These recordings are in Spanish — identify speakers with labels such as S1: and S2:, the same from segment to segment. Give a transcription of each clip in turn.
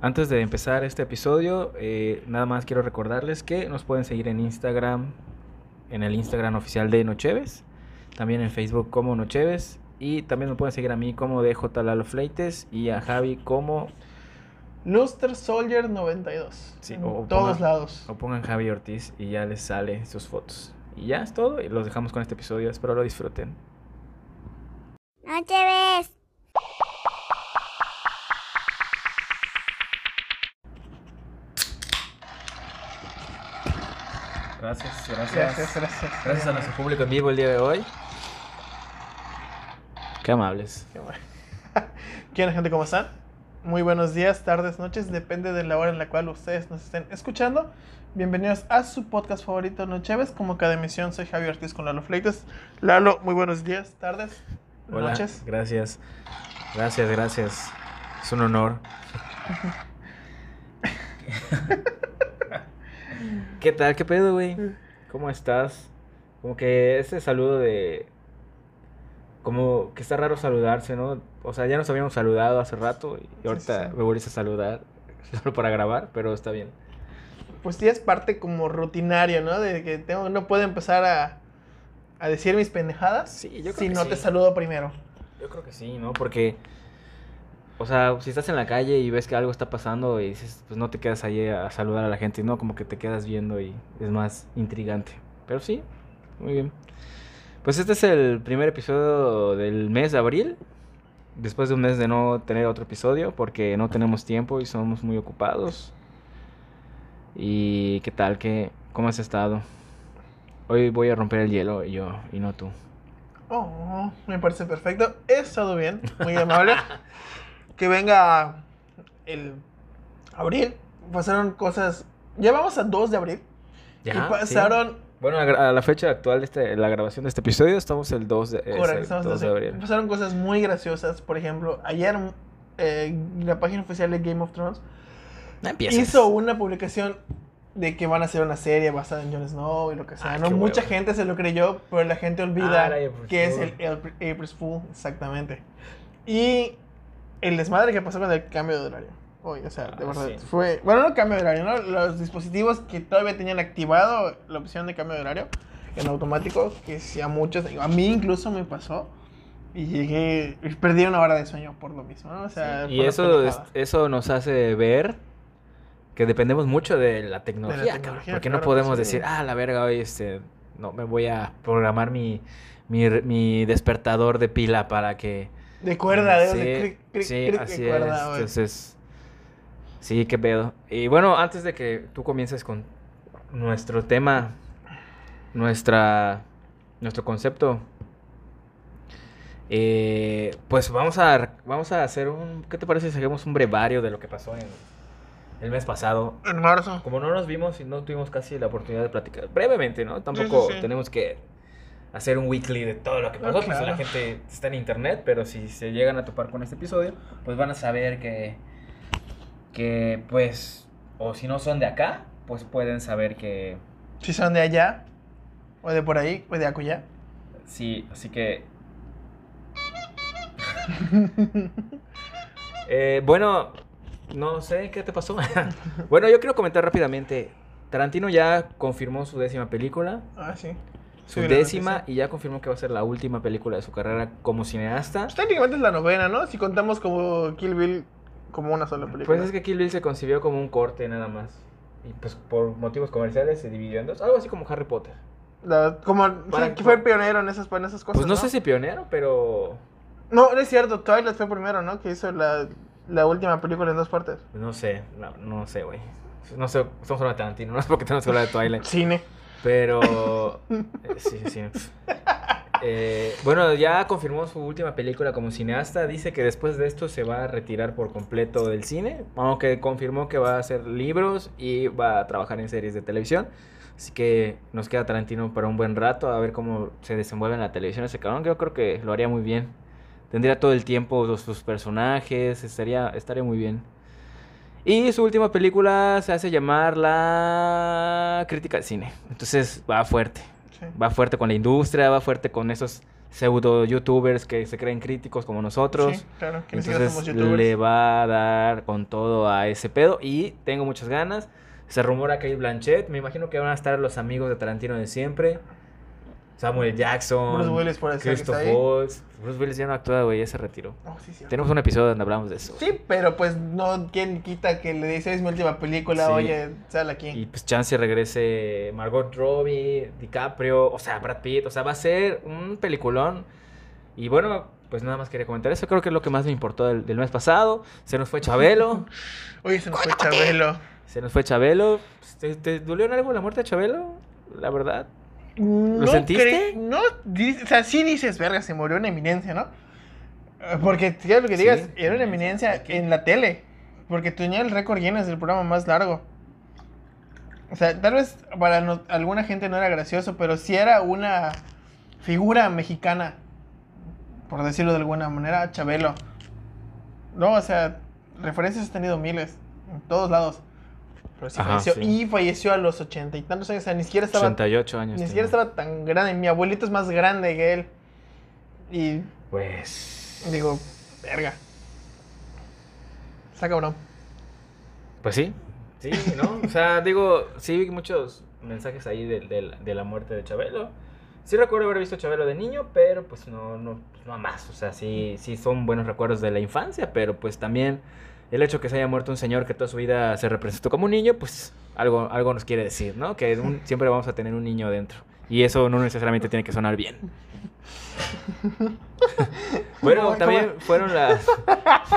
S1: Antes de empezar este episodio, eh, nada más quiero recordarles que nos pueden seguir en Instagram, en el Instagram oficial de Nocheves, también en Facebook como Nocheves, y también me pueden seguir a mí como DJ Lalo Fleites y a Javi como
S2: Luster Soldier 92.
S1: Sí,
S2: en
S1: o- o
S2: todos
S1: pongan-
S2: lados.
S1: o pongan Javi Ortiz y ya les sale sus fotos. Y ya es todo, y los dejamos con este episodio, espero lo disfruten.
S3: No te ves.
S1: Gracias,
S2: Gracias, gracias.
S1: Gracias a nuestro público en vivo el día de hoy. Qué amables.
S2: Qué bueno. ¿Qué onda, gente? ¿Cómo están? Muy buenos días, tardes, noches, depende de la hora en la cual ustedes nos estén escuchando. Bienvenidos a su podcast favorito, Nocheves. Como cada emisión, soy Javier Ortiz con Lalo Fleites. Lalo, muy buenos días, tardes,
S1: Hola,
S2: noches.
S1: gracias. Gracias, gracias. Es un honor. ¿Qué tal? ¿Qué pedo, güey? ¿Cómo estás? Como que ese saludo de... Como que está raro saludarse, ¿no? O sea, ya nos habíamos saludado hace rato y ahorita
S2: sí.
S1: me volviste a saludar solo para grabar, pero está bien.
S2: Pues sí es parte como rutinario, ¿no? De que tengo, no puedo empezar a, a decir mis pendejadas
S1: Sí, yo creo
S2: si
S1: que
S2: no te saludo primero.
S1: Yo creo que sí, ¿no? Porque, o sea, si estás en la calle y ves que algo está pasando y dices, pues no te quedas ahí a saludar a la gente, no, como que te quedas viendo y es más intrigante. Pero sí, muy bien. Pues este es el primer episodio del mes de abril, después de un mes de no tener otro episodio porque no tenemos tiempo y somos muy ocupados. ¿Y qué tal? ¿Qué, ¿Cómo has estado? Hoy voy a romper el hielo yo, y no tú.
S2: Oh, me parece perfecto. He estado bien, muy amable. que venga el abril. Pasaron cosas. Ya vamos a 2 de abril.
S1: Ya,
S2: y
S1: sí.
S2: pasaron.
S1: Bueno, a la fecha actual de este, la grabación de este episodio estamos el 2 de,
S2: correcto, estamos
S1: 2 de abril.
S2: Pasaron cosas muy graciosas. Por ejemplo, ayer eh, la página oficial de Game of Thrones
S1: No
S2: hizo una publicación de que van a hacer una serie basada en Jon Snow y lo que sea. ¿no? Mucha
S1: hueva.
S2: gente se lo creyó, pero la gente olvida
S1: Ah,
S2: que es el, el April's Fool, exactamente. Y el desmadre que pasó con el cambio de horario. O sea, de
S1: Ah,
S2: verdad,
S1: sí.
S2: fue... Bueno, no cambio de horario, ¿no? Los dispositivos que todavía tenían activado la opción de cambio de horario en automático, que sí a muchos, a mí incluso me pasó. Y llegué, y perdí una hora de sueño por lo mismo, ¿no? O sea,
S1: y
S2: por la
S1: eso, es- eso nos hace ver que dependemos mucho de la tecnología, porque
S2: claro
S1: no podemos
S2: sí.
S1: decir, ah, la verga, hoy este, no me voy a programar mi, mi, mi despertador de pila para que...
S2: De cuerda, de,
S1: Sí,
S2: de cric, cric,
S1: sí,
S2: cric,
S1: así
S2: de cuerda,
S1: es. Entonces, sí, qué pedo. Y bueno, antes de que tú comiences con nuestro tema, nuestra, nuestro concepto, eh, pues vamos a, vamos a hacer un, ¿qué te parece si hacemos un brevario de lo que pasó en el mes pasado?
S2: En marzo.
S1: Como no nos vimos y no tuvimos casi la oportunidad de platicar brevemente, ¿no? Tampoco
S2: sí, sí.
S1: tenemos que hacer un weekly de todo lo que pasó, pues
S2: claro.
S1: la gente está en internet, pero si se llegan a topar con este episodio, pues van a saber que, que pues, o si no son de acá, pues pueden saber que
S2: Si son de allá, o de por ahí, o de acullá.
S1: sí, así que... Eh, bueno, no sé qué te pasó. bueno, yo quiero comentar rápidamente. Tarantino ya confirmó su décima película.
S2: Ah, sí.
S1: Su
S2: Sí,
S1: décima y ya confirmó que va a ser la última película de su carrera como cineasta.
S2: Pues técnicamente es la novena, ¿no? Si contamos como Kill Bill como una sola película.
S1: Pues es que Kill Bill se concibió como un corte nada más. Y pues por motivos comerciales se dividió en dos. Algo así como Harry Potter.
S2: La- como
S1: Para-
S2: sí, que fue el pionero en esas, en esas cosas.
S1: Pues no, sé si pionero, pero...
S2: No, no es cierto. Twilight fue primero, ¿no? Que hizo la, la última película en dos partes.
S1: No sé, no, no sé, güey. No sé, estamos hablando de Tarantino, no es porque tenemos que hablar de Twilight.
S2: Cine.
S1: Pero... eh, sí, sí. Eh, bueno, ya confirmó su última película como cineasta. Dice que después de esto se va a retirar por completo del cine. Aunque confirmó que va a hacer libros y va a trabajar en series de televisión. Así que nos queda Tarantino para un buen rato a ver cómo se desenvuelve en la televisión ese cabrón. Yo creo que lo haría muy bien. Tendría todo el tiempo los- sus personajes. Estaría, estaría muy bien. Y su última película se hace llamar La Crítica al Cine. Entonces va fuerte.
S2: Sí.
S1: Va fuerte con la industria, va fuerte con esos pseudo youtubers que se creen críticos como nosotros.
S2: Sí, claro, que
S1: Entonces
S2: somos youtubers.
S1: le va a dar con todo a ese pedo y tengo muchas ganas. Se rumora que hay Blanchett, me imagino que van a estar los amigos de Tarantino de siempre. Samuel Jackson,
S2: Bruce Willis por
S1: Christoph. Waltz. Bruce Willis ya no actúa, güey, ya se retiró.
S2: Oh, sí.
S1: Tenemos un episodio donde hablamos de eso.
S2: Sí, pero pues no, ¿quién quita que le dice es mi última película?
S1: Sí.
S2: Oye, sal aquí.
S1: Y pues chance regrese Margot Robbie, DiCaprio, o sea, Brad Pitt, o sea, va a ser un peliculón. Y bueno, pues nada más quería comentar eso, creo que es lo que más me importó del, del mes pasado. Se nos fue Chabelo,
S2: Oye, se nos fue Chabelo.
S1: se nos fue Chabelo. ¿Te, te dolió en algo la muerte de Chabelo? La verdad.
S2: ¿Lo
S1: sentiste?
S2: No, o sea, sí dices, verga, se murió una eminencia, ¿no? Eh, Porque, fíjate lo que digas,
S1: Sí,
S2: era una eminencia en la tele. Porque tenía el récord Guinness del programa más largo. O sea, tal vez para no- alguna gente no era gracioso, pero sí era una figura mexicana. Por decirlo de alguna manera, Chabelo. No, o sea, referencias has tenido miles, en todos lados. Pero sí
S1: Ajá,
S2: falleció.
S1: sí.
S2: Y falleció a los ochenta y tantos años, o sea, ni siquiera estaba
S1: 88 años.
S2: ni siquiera estaba tan grande. Mi abuelito es más grande que él. Y
S1: Pues.
S2: digo, verga. Está cabrón.
S1: Pues sí, sí, ¿no? O sea, digo, sí vi muchos mensajes ahí de, de la- de la muerte de Chabelo. Sí recuerdo haber visto a Chabelo de niño, pero pues no, no, no a más. O sea, sí, sí son buenos recuerdos de la infancia, pero pues también el hecho que se haya muerto un señor que toda su vida se representó como un niño, pues algo, algo nos quiere decir, ¿no? Que un- siempre vamos a tener un niño dentro. Y eso no necesariamente tiene que sonar bien. bueno,
S2: ¿Cómo-
S1: también fueron las...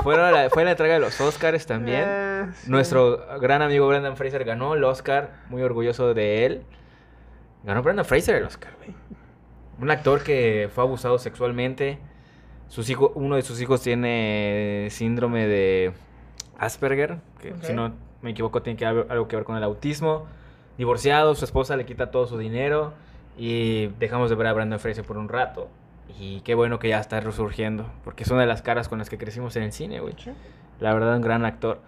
S1: Fueron la, fue la entrega de los Oscars también.
S2: Eh, sí.
S1: Nuestro gran amigo Brendan Fraser ganó el Oscar, muy orgulloso de él. Ganó Brendan Fraser el Oscar, güey. Un actor que fue abusado sexualmente. Sus hijos, uno de sus hijos tiene síndrome de Asperger, que si no me equivoco tiene que algo, algo que ver con el autismo. Divorciado, su esposa le quita todo su dinero y dejamos de ver a Brendan Fraser por un rato. Y qué bueno que ya está resurgiendo, porque es una de las caras con las que crecimos en el cine, güey.
S2: Sí.
S1: La verdad, un gran actor.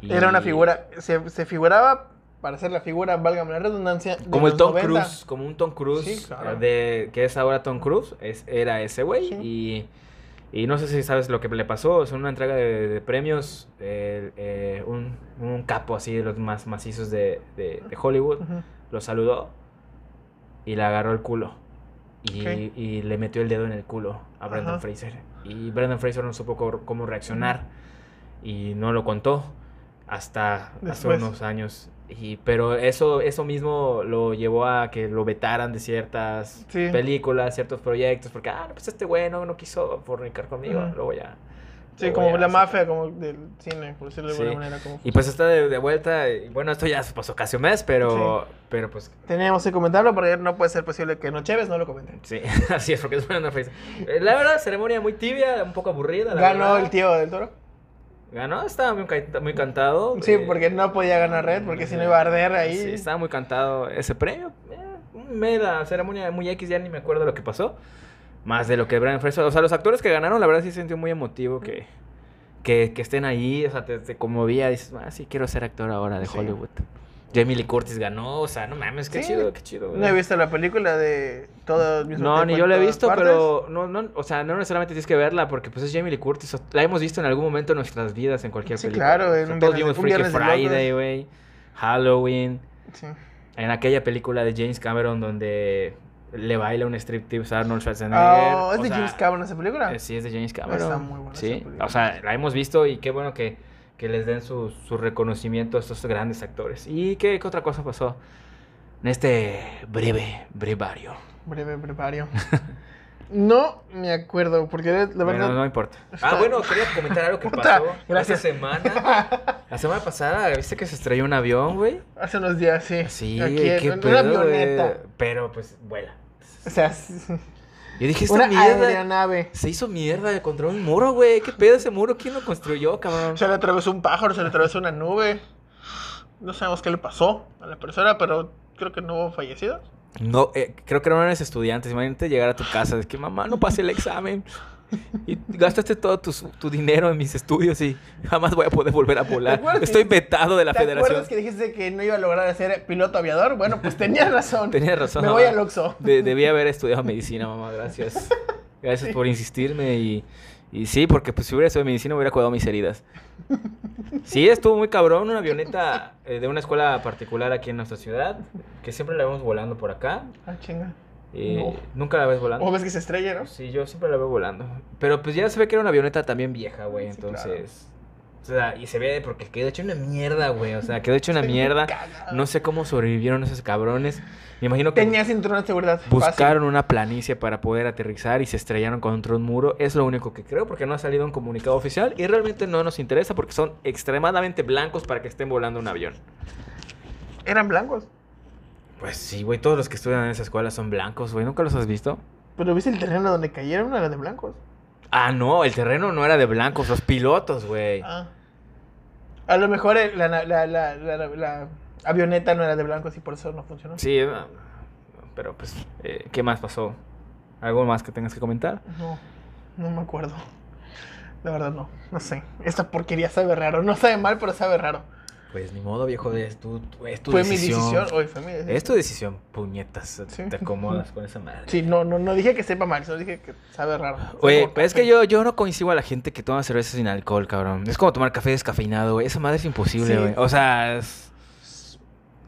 S1: Y-
S2: Era una figura. Se, se figuraba para ser la figura, válgame la redundancia. de
S1: Como el Tom
S2: 90.
S1: Cruise, como un Tom Cruise,
S2: Sí, claro.
S1: eh, de, que es ahora Tom Cruise, es, era ese güey.
S2: Sí.
S1: Y, y no sé si sabes lo que le pasó, es una entrega de, de premios, eh, eh, un, un capo así de los más macizos de, de- de Hollywood, lo saludó y le agarró el culo. Y, y le metió el dedo en el culo a Brendan. Fraser. Y Brendan Fraser no supo cómo, reaccionar y no lo contó hasta hace unos años. Y, pero eso, eso mismo lo llevó a que lo vetaran de ciertas
S2: Sí.
S1: películas, ciertos proyectos, porque, ah, pues este güey no, no quiso fornicar conmigo, luego ya.
S2: Sí, como la mafia como del cine, por decirlo de alguna manera. Como...
S1: Y pues está de, de vuelta, y bueno, esto ya pasó casi un mes, pero, pero pues
S2: Teníamos que comentarlo porque no puede ser posible que Nocheves no lo comenten.
S1: sí, así es, porque es Brendan Fraser. Eh, La verdad, ceremonia muy tibia, un poco aburrida. la
S2: Ganó
S1: verdad.
S2: el tío del toro.
S1: Ganó, estaba muy, muy cantado.
S2: Sí,
S1: eh,
S2: porque no podía ganar Red, porque si no iba a arder ahí.
S1: Sí, estaba muy cantado ese premio. Eh, un meda, ceremonia muy X, ya ni me acuerdo lo que pasó. Más de lo que Brian Fraser. O sea, los actores que ganaron, la verdad sí se sintió muy emotivo que, que, que estén ahí. O sea, te, te conmovía. Dices, ah, sí, quiero ser actor ahora de
S2: Sí.
S1: Hollywood. Jamie Lee Curtis ganó. O sea, no mames, qué
S2: Sí.
S1: chido, qué chido.
S2: No he visto la película de todo el mismo
S1: No, ni yo la he visto,
S2: partes.
S1: pero no, no, o sea, no necesariamente tienes que verla porque pues es Jamie Lee Curtis. o- La hemos visto en algún momento en nuestras vidas en cualquier
S2: Sí,
S1: película.
S2: claro,
S1: O
S2: en
S1: sea,
S2: un
S1: todos
S2: viernes-
S1: vimos
S2: un
S1: Freaky. Friday, güey. Halloween.
S2: Sí.
S1: En aquella película de James Cameron donde le baila un striptease a Arnold Schwarzenegger.
S2: Oh, ¿Es
S1: o
S2: de
S1: sea,
S2: James Cameron esa película?
S1: eh, Sí, es de James Cameron.
S2: Está muy buena esa
S1: Sí,
S2: película.
S1: o sea, la hemos visto y qué bueno que, que les den su, su reconocimiento a estos grandes actores. ¿Y qué, qué otra cosa pasó en este breve brevario?
S2: Breve prepario. no me acuerdo, porque la verdad.
S1: Bueno, no importa.
S2: Está-
S1: Ah, bueno, quería comentar algo que
S2: Puta,
S1: pasó
S2: gracias.
S1: esta semana. La semana pasada, ¿viste que se estrelló un avión, güey?
S2: Hace unos días, sí.
S1: Sí,
S2: Aquí,
S1: qué
S2: en
S1: pedo,
S2: una avioneta.
S1: Pero pues vuela.
S2: O sea,
S1: Yo dije, esta
S2: una
S1: mierda
S2: aeronave.
S1: se hizo mierda contra un muro, güey. ¿Qué pedo ese muro? ¿Quién lo construyó, cabrón?
S2: Se le atravesó un pájaro, se le atravesó una nube. No sabemos qué le pasó a la persona, pero creo que no hubo fallecidos.
S1: No, eh, creo que no eres estudiantes. Imagínate llegar a tu casa. Es que mamá, no pasé el examen. Y gastaste todo tu, tu dinero en mis estudios y jamás voy a poder volver a volar. Estoy vetado de la
S2: ¿Te
S1: federación.
S2: acuerdas que dijiste que no iba a lograr ser piloto aviador? Bueno, pues tenías razón.
S1: Tenías razón.
S2: Me
S1: mamá.
S2: voy al Oxxo.
S1: De- debí haber estudiado medicina, mamá. Gracias. Gracias por insistirme y, y sí, porque pues si hubiera estudiado medicina hubiera cuidado mis heridas. Sí, estuvo muy cabrón una avioneta eh, de una escuela particular aquí en nuestra ciudad, que siempre la vemos volando por acá.
S2: Ah, chinga.
S1: Eh,
S2: No.
S1: Nunca la ves volando.
S2: O ves que se estrella, ¿no?
S1: Sí, yo siempre la veo volando. Pero pues ya se ve que era una avioneta también vieja, güey.
S2: Sí,
S1: Entonces. O sea, y se ve porque quedó hecho una mierda, güey. O sea, quedó hecho una mierda. No sé cómo sobrevivieron esos cabrones. Me imagino que
S2: Tenía cinturón de seguridad. fácil.
S1: buscaron una planicie para poder aterrizar y se estrellaron contra un muro. Es lo único que creo porque no ha salido un comunicado oficial y realmente no nos interesa porque son extremadamente blancos para que estén volando un avión.
S2: Eran blancos.
S1: Pues sí, güey. Todos los que estudian en esa escuela son blancos, güey. ¿Nunca los has visto?
S2: Pero viste el terreno donde cayeron, era de blancos.
S1: Ah, no. El terreno no era de blancos. Los pilotos, güey.
S2: Ah. A lo mejor la, la, la, la, la- la avioneta no era de blancos y por eso no funcionó.
S1: Sí, eh, pero pues, eh, ¿qué más pasó? ¿Algo más que tengas que comentar?
S2: No, no me acuerdo. La verdad no, no sé. Esta porquería sabe raro. No sabe mal, pero sabe raro.
S1: Pues ni modo, viejo, es tu, es tu
S2: fue
S1: decisión.
S2: mi decisión. Hoy fue mi decisión.
S1: Es tu decisión, puñetas.
S2: Sí.
S1: Te acomodas con esa madre.
S2: Sí, no, no, no dije que sepa mal, solo dije que sabe raro.
S1: Oye, pero es que yo, yo no coincido a la gente que toma cerveza sin alcohol, cabrón. Es como tomar café descafeinado, güey. Esa madre es imposible,
S2: Sí.
S1: güey. O sea, es...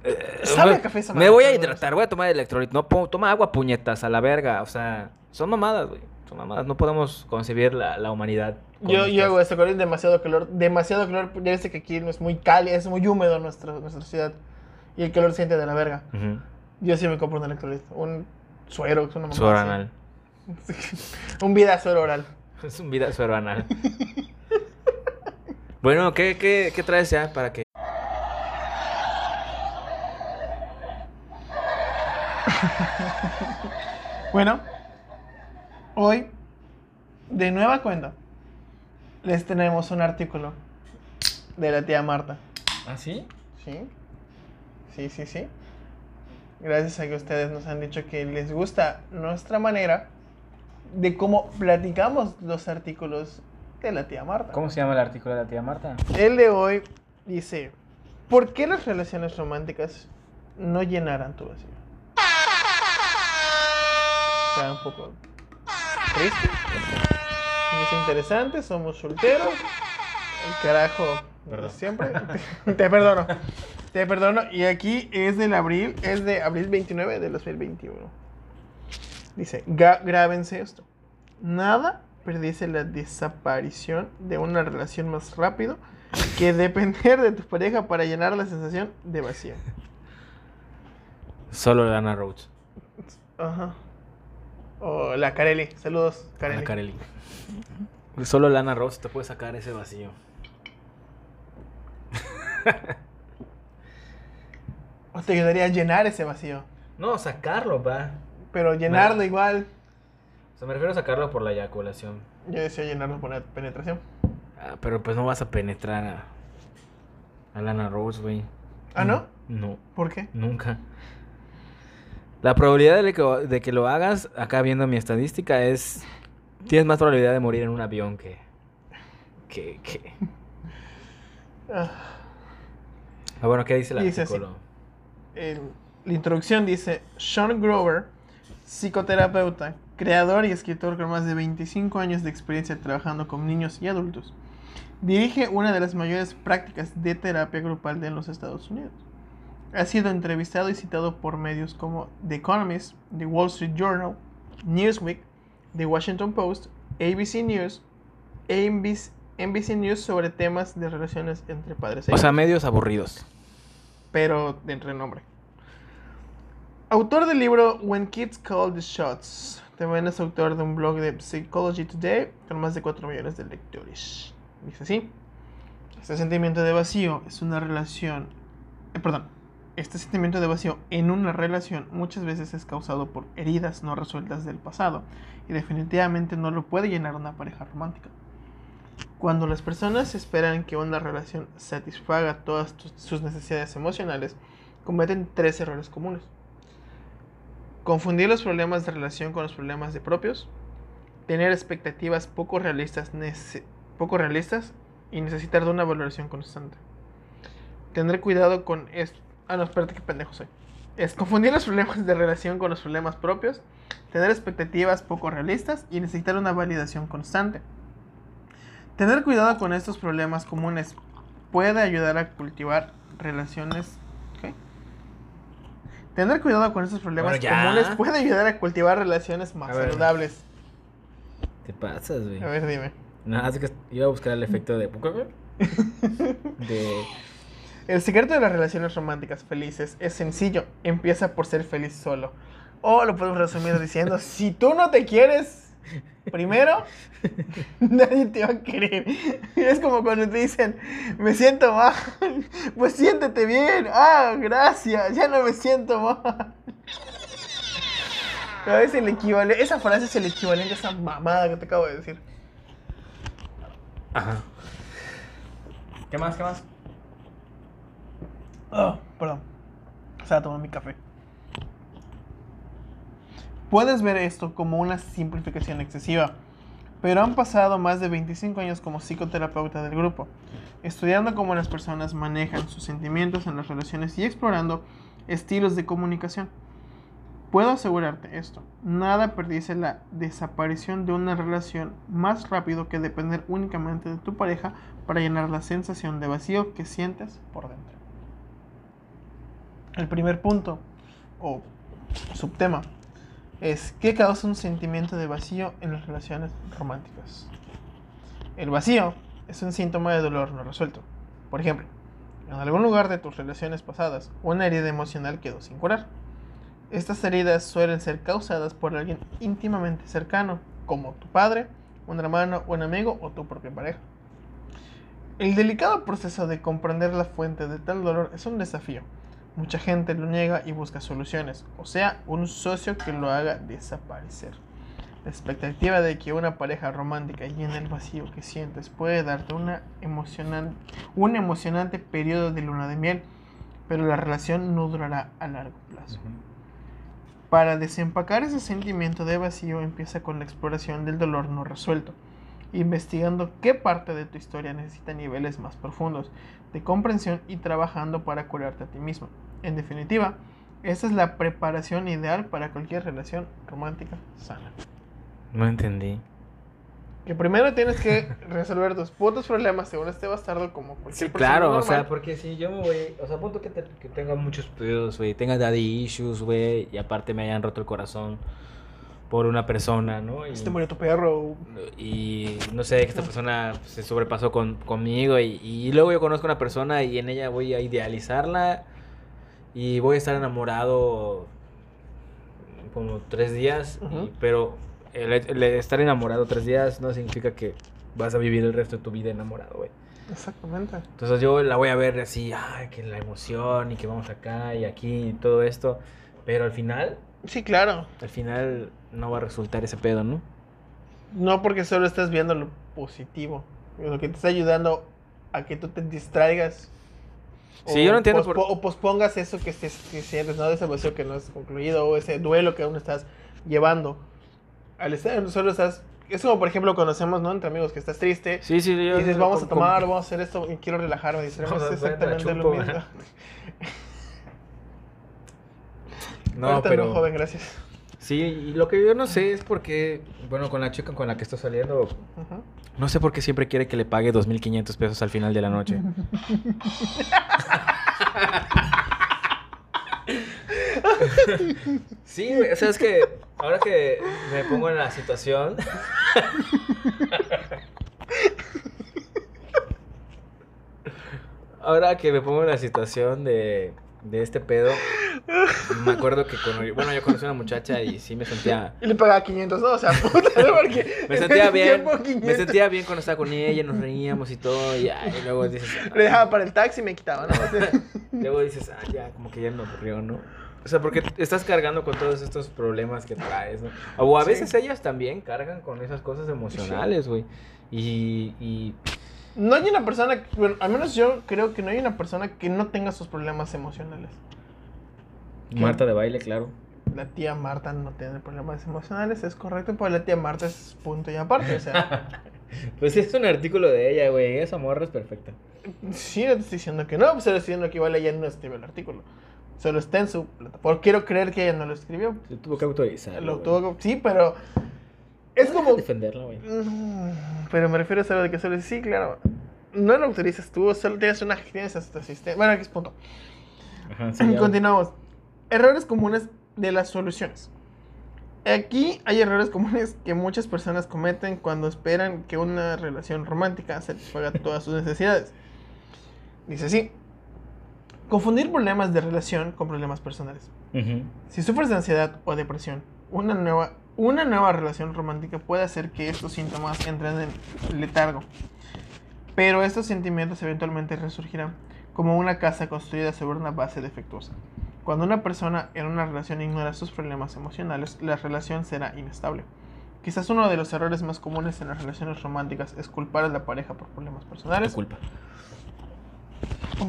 S1: eh,
S2: Sabe
S1: me-
S2: a café esa
S1: Me
S2: madre,
S1: voy a hidratar, voy a tomar electrolit. No, toma agua, puñetas, a la verga. O sea, son mamadas, güey. Son mamadas. No podemos concebir la, la humanidad.
S2: Yo, yo hago esto, con demasiado calor, demasiado calor, ya viste que aquí no es muy cálido, es muy húmedo nuestra, nuestra ciudad. Y el calor siente de la verga. Yo sí me compro un electrolit, un suero, es una mamá
S1: Suero anal.
S2: un vida suero oral.
S1: Es un vida suero anal. bueno, ¿qué, qué, ¿qué traes ya para que...
S2: Bueno, hoy, de nueva cuenta, les tenemos un artículo de la tía Marta.
S1: ¿Ah, sí?
S2: ¿Sí? Sí, sí, sí. Gracias a que ustedes nos han dicho que les gusta nuestra manera de cómo platicamos los artículos de la tía Marta.
S1: ¿Cómo se llama el artículo de la tía Marta?
S2: El de hoy dice, ¿por qué las relaciones románticas no llenarán tu vacío? O sea, un poco triste. Es interesante, somos solteros. El carajo,
S1: Perdón.
S2: siempre. Te perdono. Te perdono. Y aquí es del abril, es de abril 29 del 2021. Dice, "Ga- grábense esto. Nada perdice la desaparición de una relación más rápido que depender de tu pareja para llenar la sensación de vacío.
S1: Solo Lana Rhodes.
S2: Ajá. O la Carelli. Saludos, Carelli.
S1: Ana Carelli. Solo Lana Rhodes te puede sacar ese vacío.
S2: O te ayudaría a llenar ese vacío.
S1: No, sacarlo, va.
S2: Pero llenarlo igual.
S1: O sea, me refiero a sacarlo por la eyaculación.
S2: Yo decía llenarlo por la penetración.
S1: Ah, pero pues no vas a penetrar a, a Lana Rhodes, güey.
S2: ¿Ah, no?
S1: No,
S2: ¿Por qué?
S1: nunca. La probabilidad de que, de que lo hagas, acá viendo mi estadística, es... Tienes más probabilidad de morir en un avión que... Que... que...
S2: Ah,
S1: Ah, bueno, ¿qué dice el
S2: Dice así.
S1: artículo?
S2: el- la introducción dice: Sean Grover, psicoterapeuta, creador y escritor con más de 25 años de experiencia trabajando con niños y adultos, dirige una de las mayores prácticas de terapia grupal de los Estados Unidos. Ha sido entrevistado y citado por medios como The Economist, The Wall Street Journal, Newsweek, The Washington Post, ABC News, NBC, NBC News sobre temas de relaciones entre padres e
S1: O sea,
S2: hijos
S1: medios aburridos.
S2: pero de entre nombre. Autor del libro When Kids Call the Shots. También es autor de un blog de Psychology Today con más de 4 millones de lectores. Dice así. Este sentimiento de vacío es una relación... eh, perdón. Este sentimiento de vacío en una relación muchas veces es causado por heridas no resueltas del pasado y definitivamente no lo puede llenar una pareja romántica. Cuando las personas esperan que una relación satisfaga todas sus necesidades emocionales, cometen tres errores comunes. Confundir los problemas de relación con los problemas de propios, tener expectativas poco realistas, poco realistas y necesitar de una valoración constante. Tener cuidado con esto. Ah, no, espérate, qué pendejo soy. Es confundir los problemas de relación con los problemas propios, tener expectativas poco realistas y necesitar una validación constante. Tener cuidado con estos problemas comunes puede ayudar a cultivar relaciones. ¿qué? Tener cuidado con estos problemas
S1: Bueno,
S2: comunes puede ayudar a cultivar relaciones más saludables.
S1: Te pasas, güey.
S2: A ver, dime.
S1: Nada, es que iba a buscar el efecto de. De.
S2: El secreto de las relaciones románticas felices es sencillo. Empieza por ser feliz solo. O lo podemos resumir diciendo, si tú no te quieres primero, nadie te va a querer. Es como cuando te dicen, me siento mal. Pues siéntete bien. Ah, gracias. Ya no me siento mal. Pero es el equivalente, esa frase es el equivalente a esa mamada que te acabo de decir.
S1: Ajá. ¿Qué más? ¿Qué más?
S2: Oh, perdón. O sea, tomar mi café. Puedes ver esto como una simplificación excesiva, pero han pasado más de 25 años como psicoterapeuta del grupo, estudiando cómo las personas manejan sus sentimientos en las relaciones y explorando estilos de comunicación. Puedo asegurarte esto, nada predice la desaparición de una relación más rápido que depender únicamente de tu pareja para llenar la sensación de vacío que sientes por dentro. El primer punto, o subtema, es ¿qué causa un sentimiento de vacío en las relaciones románticas? El vacío es un síntoma de dolor no resuelto. Por ejemplo, en algún lugar de tus relaciones pasadas, una herida emocional quedó sin curar. Estas heridas suelen ser causadas por alguien íntimamente cercano, como tu padre, un hermano, un amigo o tu propia pareja. El delicado proceso de comprender la fuente de tal dolor es un desafío. Mucha gente lo niega y busca soluciones, o sea, un socio que lo haga desaparecer. La expectativa de que una pareja romántica llene el vacío que sientes puede darte una emocionante, un emocionante periodo de luna de miel, pero la relación no durará a largo plazo. Para desempacar ese sentimiento de vacío empieza con la exploración del dolor no resuelto, investigando qué parte de tu historia necesita niveles más profundos de comprensión y trabajando para curarte a ti mismo. En definitiva, esa es la preparación ideal para cualquier relación romántica sana.
S1: No entendí.
S2: Que primero tienes que resolver tus putos problemas según este bastardo como cualquier
S1: Sí,
S2: persona
S1: claro, o
S2: normal.
S1: sea, porque si yo me voy, o sea, punto que, te- que tenga muchos pedos, güey, tenga daddy issues, güey, y aparte me hayan roto el corazón por una persona, ¿no? Y,
S2: Se te murió tu perro.
S1: y no sé, que esta persona se sobrepasó con, conmigo y, y luego yo conozco a una persona y en ella voy a idealizarla y voy a estar enamorado como tres días, y- pero el, el estar enamorado tres días no significa que vas a vivir el resto de tu vida enamorado, güey.
S2: Exactamente.
S1: Entonces yo la voy a ver así, ay, que la emoción y que vamos acá y aquí y todo esto. Pero al final,
S2: Sí, claro.
S1: al final no va a resultar ese pedo, ¿no?
S2: No porque solo estás viendo lo positivo. Lo que te está ayudando a que tú te distraigas.
S1: Sí, yo no entiendo por-
S2: O pospongas eso que, estés- que sientes, ¿no? Ese vacío que no es concluido o ese duelo que aún estás llevando. Al estar solo estás... Es como, por ejemplo, conocemos, ¿no? Entre amigos que estás triste.
S1: Sí, sí, yo...
S2: Y dices, vamos a
S1: como-
S2: tomar, vamos a hacer esto y quiero relajarme. Dices,
S1: Vamos a
S2: es
S1: hacer la
S2: exactamente lo
S1: chupo".
S2: mismo.
S1: No,
S2: Ahorita
S1: pero...
S2: joven, gracias.
S1: Sí, y lo que yo no sé es porque, bueno, con la chica con la que estoy saliendo, no sé por qué siempre quiere que le pague 2.500 pesos al final de la noche. Sí, o sea, es que ahora que me pongo en la situación. Ahora que me pongo en la situación de, de este pedo, me acuerdo que cuando, bueno, yo conocí a una muchacha y sí me sentía,
S2: Y le pagaba 500, ¿no? O sea, puta, ¿no? Porque
S1: me
S2: en
S1: sentía bien, me
S2: 500.
S1: sentía bien cuando estaba con ella, nos reíamos y todo, y, ay, y luego dices,
S2: Le dejaba para el taxi y me quitaba, ¿no? O sea,
S1: Luego dices, ah, ya, como que ya me aburrió, ¿no? O sea, porque estás cargando con todos estos problemas que traes, ¿no? O a
S2: Sí.
S1: veces ellas también cargan con esas cosas emocionales, güey. Y, y
S2: No hay una persona, que- bueno, al menos yo creo que no hay una persona que no tenga sus problemas emocionales.
S1: Marta de baile, claro.
S2: la tía Marta no tiene problemas emocionales, es correcto, pero la tía Marta es punto y aparte, o sea,
S1: Pues sí, es un artículo de ella, güey. Esa morra es perfecta.
S2: sí, no te estoy diciendo que no, pues estoy diciendo que igual ella no escribió el artículo, solo está en su plataforma, quiero creer que ella no lo escribió,
S1: Se tuvo que autorizar.
S2: lo tuvo, que- sí, pero es como...
S1: defenderla, güey.
S2: Mm, Pero me refiero a eso de que solo sí, claro. No lo autorizas tú, solo tienes una tienes hasta asistente. Bueno, aquí es punto.
S1: Ajá, sí, ya.
S2: Continuamos. Errores comunes de las soluciones. Aquí hay errores comunes que muchas personas cometen cuando esperan que una relación romántica satisfaga todas sus necesidades. Dice así. Confundir problemas de relación con problemas personales. Si sufres de ansiedad o depresión, una nueva, una nueva relación romántica puede hacer que estos síntomas entren en letargo. Pero estos sentimientos eventualmente resurgirán como una casa construida sobre una base defectuosa. Cuando una persona en una relación ignora sus problemas emocionales, la relación será inestable. Quizás uno de los errores más comunes en las relaciones románticas es culpar a la pareja por problemas personales.
S1: culpa.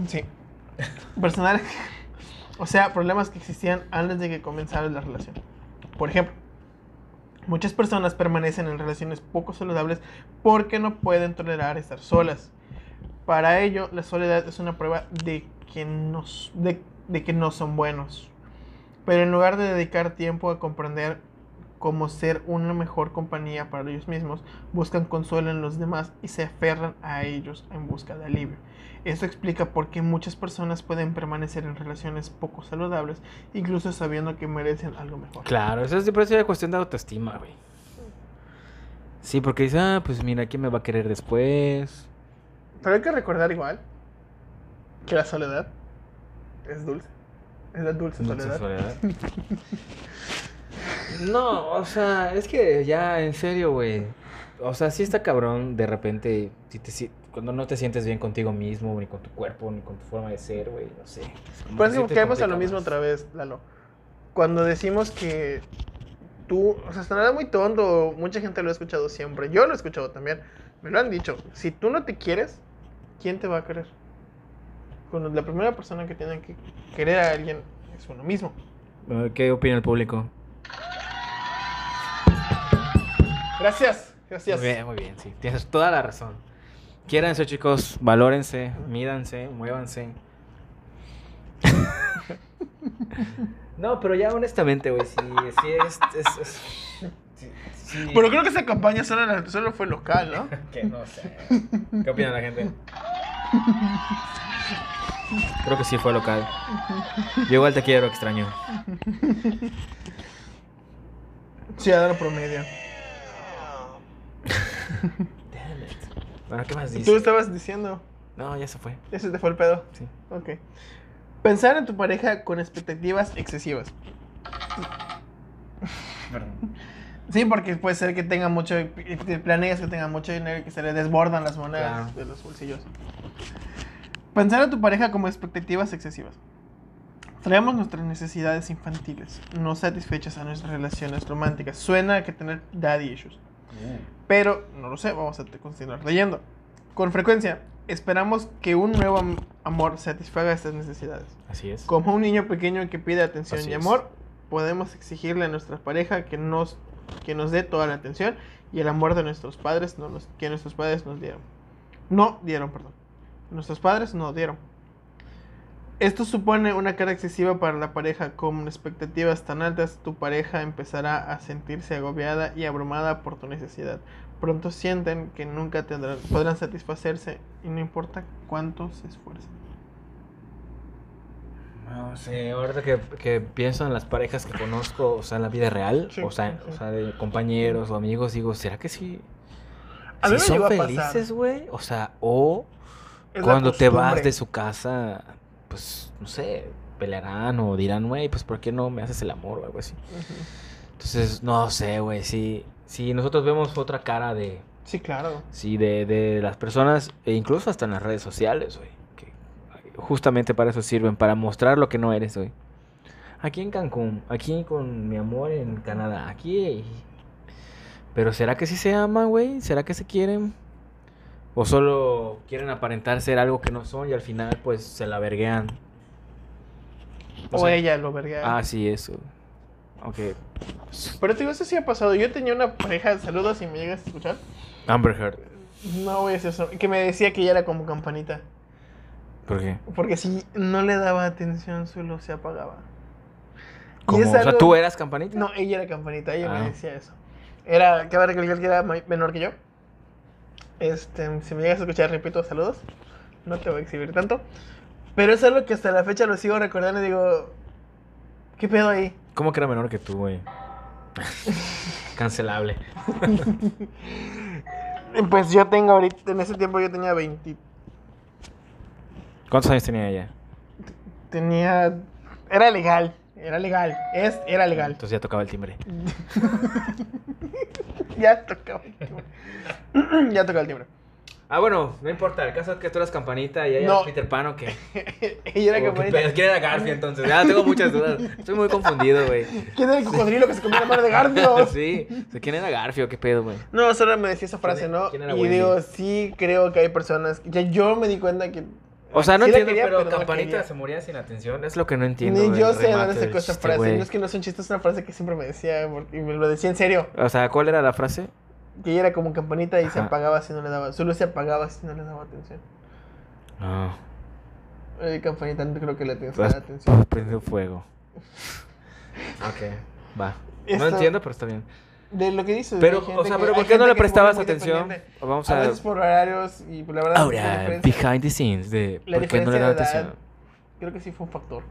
S2: Sí. Personales. O sea, problemas que existían antes de que comenzara la relación. Por ejemplo, muchas personas permanecen en relaciones poco saludables porque no pueden tolerar estar solas. Para ello, la soledad es una prueba de que, no son buenos. Pero en lugar de dedicar tiempo a comprender cómo ser una mejor compañía para ellos mismos, buscan consuelo en los demás y se aferran a ellos en busca de alivio. Esto explica por qué muchas personas pueden permanecer en relaciones poco saludables, incluso sabiendo que merecen algo mejor.
S1: Claro, eso es una cuestión de autoestima, güey. Sí, porque dice, ah, pues mira, ¿quién me va a querer después?
S2: Pero hay que recordar igual que la soledad es dulce. Es la dulce,
S1: Dulce
S2: soledad.
S1: soledad. No, o sea, es que ya, en serio, güey. O sea, sí está cabrón de repente, si te, si- cuando no te sientes bien contigo mismo, ni con tu cuerpo, ni con tu forma de ser, güey, no sé. Como
S2: Pero es
S1: que
S2: como
S1: sí te
S2: caemos a lo mismo
S1: más.
S2: otra vez, Lalo. Cuando decimos que tú, o sea, sonará muy tonto, mucha gente lo ha escuchado siempre. Yo lo he escuchado también. Me lo han dicho. Si tú no te quieres, ¿quién te va a querer? Cuando la primera persona que tiene que querer a alguien es uno mismo.
S1: Eh, ¿Qué opina el público?
S2: Gracias, gracias.
S1: Muy bien, muy bien, sí. Tienes toda la razón. Quiéranse, chicos, valórense, mídanse, muévanse. no, pero ya honestamente, güey, sí, sí es... es- es- sí, sí.
S2: Pero creo que esa campaña solo, solo fue local, ¿no?
S1: Que no sé. ¿Qué opina la gente? Creo que sí fue local. Yo igual te quiero, extraño.
S2: Ciudadano promedio.
S1: Bueno, ¿qué más
S2: Tú
S1: dice?
S2: estabas diciendo,
S1: No, ya se fue.
S2: ese te fue el pedo.
S1: Sí.
S2: Ok. Pensar en tu pareja con expectativas excesivas. Sí, porque puede ser que tenga mucho, que planeas que tenga mucho dinero y que se le desbordan las monedas
S1: Claro.
S2: de los bolsillos. Pensar a tu pareja como expectativas excesivas. Traemos nuestras necesidades infantiles, no satisfechas a nuestras relaciones románticas. Suena a que tener daddy issues. Pero no lo sé, vamos a continuar leyendo. Con frecuencia, esperamos que un nuevo am- amor satisfaga estas necesidades.
S1: Así es.
S2: Como un niño pequeño que pide atención
S1: Así
S2: y
S1: es.
S2: amor, podemos exigirle a nuestra pareja que nos, que nos dé toda la atención y el amor de nuestros padres, no nos- que nuestros padres nos dieron. No dieron, perdón. Nuestros padres no dieron. Esto supone una carga excesiva para la pareja. Con expectativas tan altas, tu pareja empezará a sentirse agobiada y abrumada por tu necesidad. Pronto sienten que nunca tendrán, podrán satisfacerse y no importa cuánto se esfuercen.
S1: No sé, ahorita que, que pienso en las parejas que conozco, o sea, en la vida real,
S2: Sí,
S1: o, sea,
S2: sí.
S1: o sea, de compañeros o amigos, digo, ¿será que sí?
S2: A
S1: sí son felices, güey? O sea, o
S2: Es
S1: cuando te vas de su casa, pues, no sé, pelearán o dirán, güey, pues, ¿por qué no me haces el amor o algo así? Entonces, no sé, güey, sí, sí, nosotros vemos otra cara de,
S2: Sí, claro.
S1: sí, de, de las personas, e incluso hasta en las redes sociales, güey, que justamente para eso sirven, para mostrar lo que no eres, güey. Aquí en Cancún, aquí con mi amor en Canadá, aquí. Pero ¿será que sí se aman, güey? ¿Será que se quieren? ¿O solo quieren aparentar ser algo que no son y al final pues se la verguean?
S2: O
S1: sea,
S2: ella lo verga.
S1: Ah, sí, eso. Ok.
S2: Pero te digo, eso sí ha pasado. Yo tenía una pareja de saludos y me llegas a escuchar.
S1: Amber Heard.
S2: No voy a hacer eso. Que me decía que ella era como campanita.
S1: ¿Por qué?
S2: Porque si no le daba atención, solo se apagaba.
S1: ¿Cómo? O sea,
S2: algo-
S1: ¿tú eras campanita?
S2: No, ella era campanita, ella
S1: Ah.
S2: me decía eso. Era, cabe recalcar que era menor que yo. Este, si me llegas a escuchar, repito, saludos. No te voy a exhibir tanto. Pero es algo que hasta la fecha lo sigo recordando y digo, ¿qué pedo ahí?
S1: ¿Cómo que era menor que tú, güey? Cancelable.
S2: Pues yo tengo ahorita, en ese tiempo yo tenía 20.
S1: ¿Cuántos años tenía ella?
S2: Tenía. Era legal, era legal, es, era legal.
S1: Entonces ya tocaba el timbre.
S2: Ya tocaba el timbre. ya tocaba el timbre.
S1: Ah, bueno, no importa. El caso es que tú eras campanita y ella
S2: No.
S1: era Peter Pan o qué.
S2: Ella era
S1: ¿O
S2: campanita.
S1: pedo? ¿Quién era Garfield entonces? Ya tengo muchas dudas. Estoy muy confundido, güey.
S2: ¿Quién era el cocodrilo que se comió la mano de Garfield?
S1: Sí. O sea, ¿Quién era Garfield o qué pedo, güey?
S2: No, solo me decía esa frase,
S1: ¿Quién-
S2: ¿no?
S1: quién era
S2: y
S1: Wendy?
S2: digo, sí, creo que hay personas. Ya yo me di cuenta que.
S1: O sea, no
S2: sí
S1: entiendo,
S2: quería,
S1: pero, campanita se moría sin atención. Es lo que no entiendo.
S2: Ni yo sé dónde sacó esa
S1: chiste,
S2: frase. No es que no es un chiste, es una frase que siempre me decía y me lo decía en serio.
S1: O sea, ¿cuál era la frase?
S2: Que ella era como campanita y se apagaba si no le daba. Solo se apagaba si no le daba atención.
S1: No.
S2: Eh, campanita no creo que le tengas dar atención.
S1: prendido fuego. Ok, va. No entiendo, pero está bien.
S2: De lo que dices.
S1: Pero, o sea,
S2: que-
S1: pero ¿por qué no le
S2: muy,
S1: prestabas
S2: muy
S1: atención? Vamos
S2: A
S1: a...
S2: veces por horarios y por la verdad.
S1: Ahora, behind the scenes de
S2: la
S1: por qué no le
S2: edad,
S1: atención.
S2: Creo que sí fue un factor.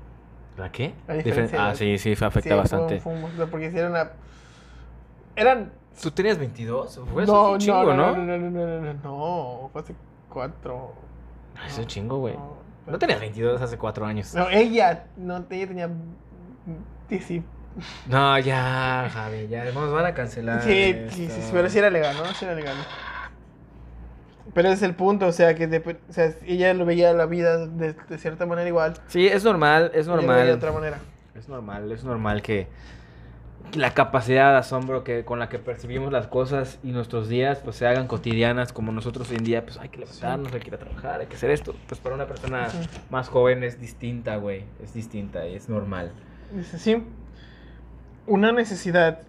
S1: ¿La qué?
S2: La
S1: Difer-
S2: diferencia de
S1: Ah, sí, sí, afecta
S2: Sí, fue un-
S1: bastante.
S2: Fue un factor porque hicieron una. Eran.
S1: ¿Tú tenías 22? Fue
S2: no,
S1: un chingo,
S2: no,
S1: ¿no?
S2: no, no, no, no, no, no, no, fue hace cuatro.
S1: Ah, Es un chingo, güey.
S2: No,
S1: No tenías 22 hace 4 años.
S2: No, ella, no, ella tenía.
S1: No, ya, Javi, ya nos van a cancelar.
S2: sí, sí,
S1: esto.
S2: sí, sí, pero sí era legal, ¿no? Sí era legal. Pero ese es el punto, o sea, que dep- o sea, ella lo veía la vida de, de cierta manera igual.
S1: Sí, es normal, es
S2: veía de
S1: normal.
S2: otra manera.
S1: Es normal, es normal que, la capacidad de asombro que con la que percibimos las cosas y nuestros días pues se hagan cotidianas como nosotros hoy en día, pues hay que levantarnos, hay que ir a trabajar, hay que hacer esto. Pues para una persona
S2: Sí.
S1: más joven es distinta, güey, es distinta, es normal.
S2: Sí. Una necesidad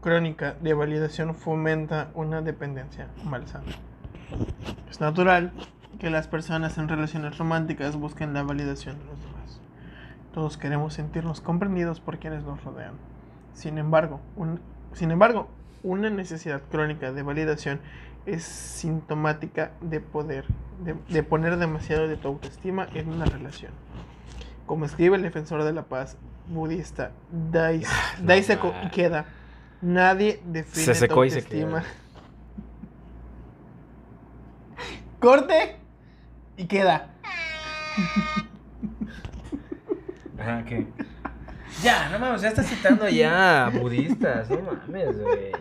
S2: crónica de validación fomenta una dependencia malsana. Es natural que las personas en relaciones románticas busquen la validación de los demás. Todos queremos sentirnos comprendidos por quienes nos rodean. Sin embargo, sin embargo, una necesidad crónica de validación es sintomática de poder, de, de poner demasiado de tu autoestima en una relación. Como escribe el defensor de la paz budista Dais,
S1: Ah,
S2: Daiseko
S1: ma.
S2: Ikeda, nadie define
S1: Se
S2: tu
S1: secó y se
S2: autoestima.
S1: quedó.
S2: Corte y queda.
S1: Ajá, ¿qué? Ya, no mames, ya estás citando ya budistas, no mames, güey.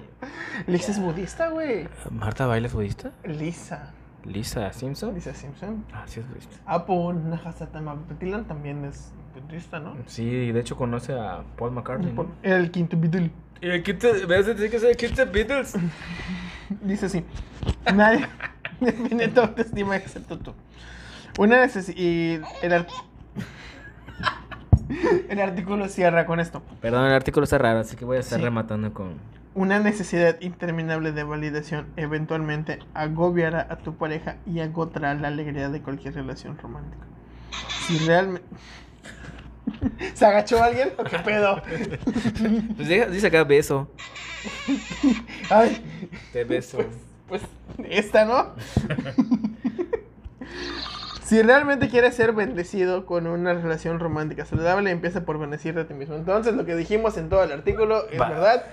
S2: Lisa es budista, güey.
S1: ¿Marta Baile es budista?
S2: Lisa.
S1: ¿Lisa Simpson?
S2: Lisa Simpson.
S1: Ah, sí es budista.
S2: Apo también es budista, ¿no?
S1: Sí, de hecho conoce a Paul McCartney. ¿no?
S2: El quinto Beatle.
S1: ¿Y el quinto, hace decir que es el quinto Beatles?
S2: Dice así. Nadie define tu autoestima excepto tú. Una necesidad. Y el, ar- el artículo cierra con esto.
S1: Perdón, el artículo está raro, así que voy a estar
S2: Sí.
S1: rematando con...
S2: Una necesidad interminable de validación eventualmente agobiará a tu pareja y agotará la alegría de cualquier relación romántica. Si realmente. ¿Se agachó alguien? ¿O qué pedo?
S1: Pues dice acá beso.
S2: Ay,
S1: Te beso.
S2: pues esta, ¿no? Si realmente quieres ser bendecido con una relación romántica saludable, empieza por bendecirte a ti mismo. Entonces, lo que dijimos en todo el artículo es
S1: Va.
S2: verdad.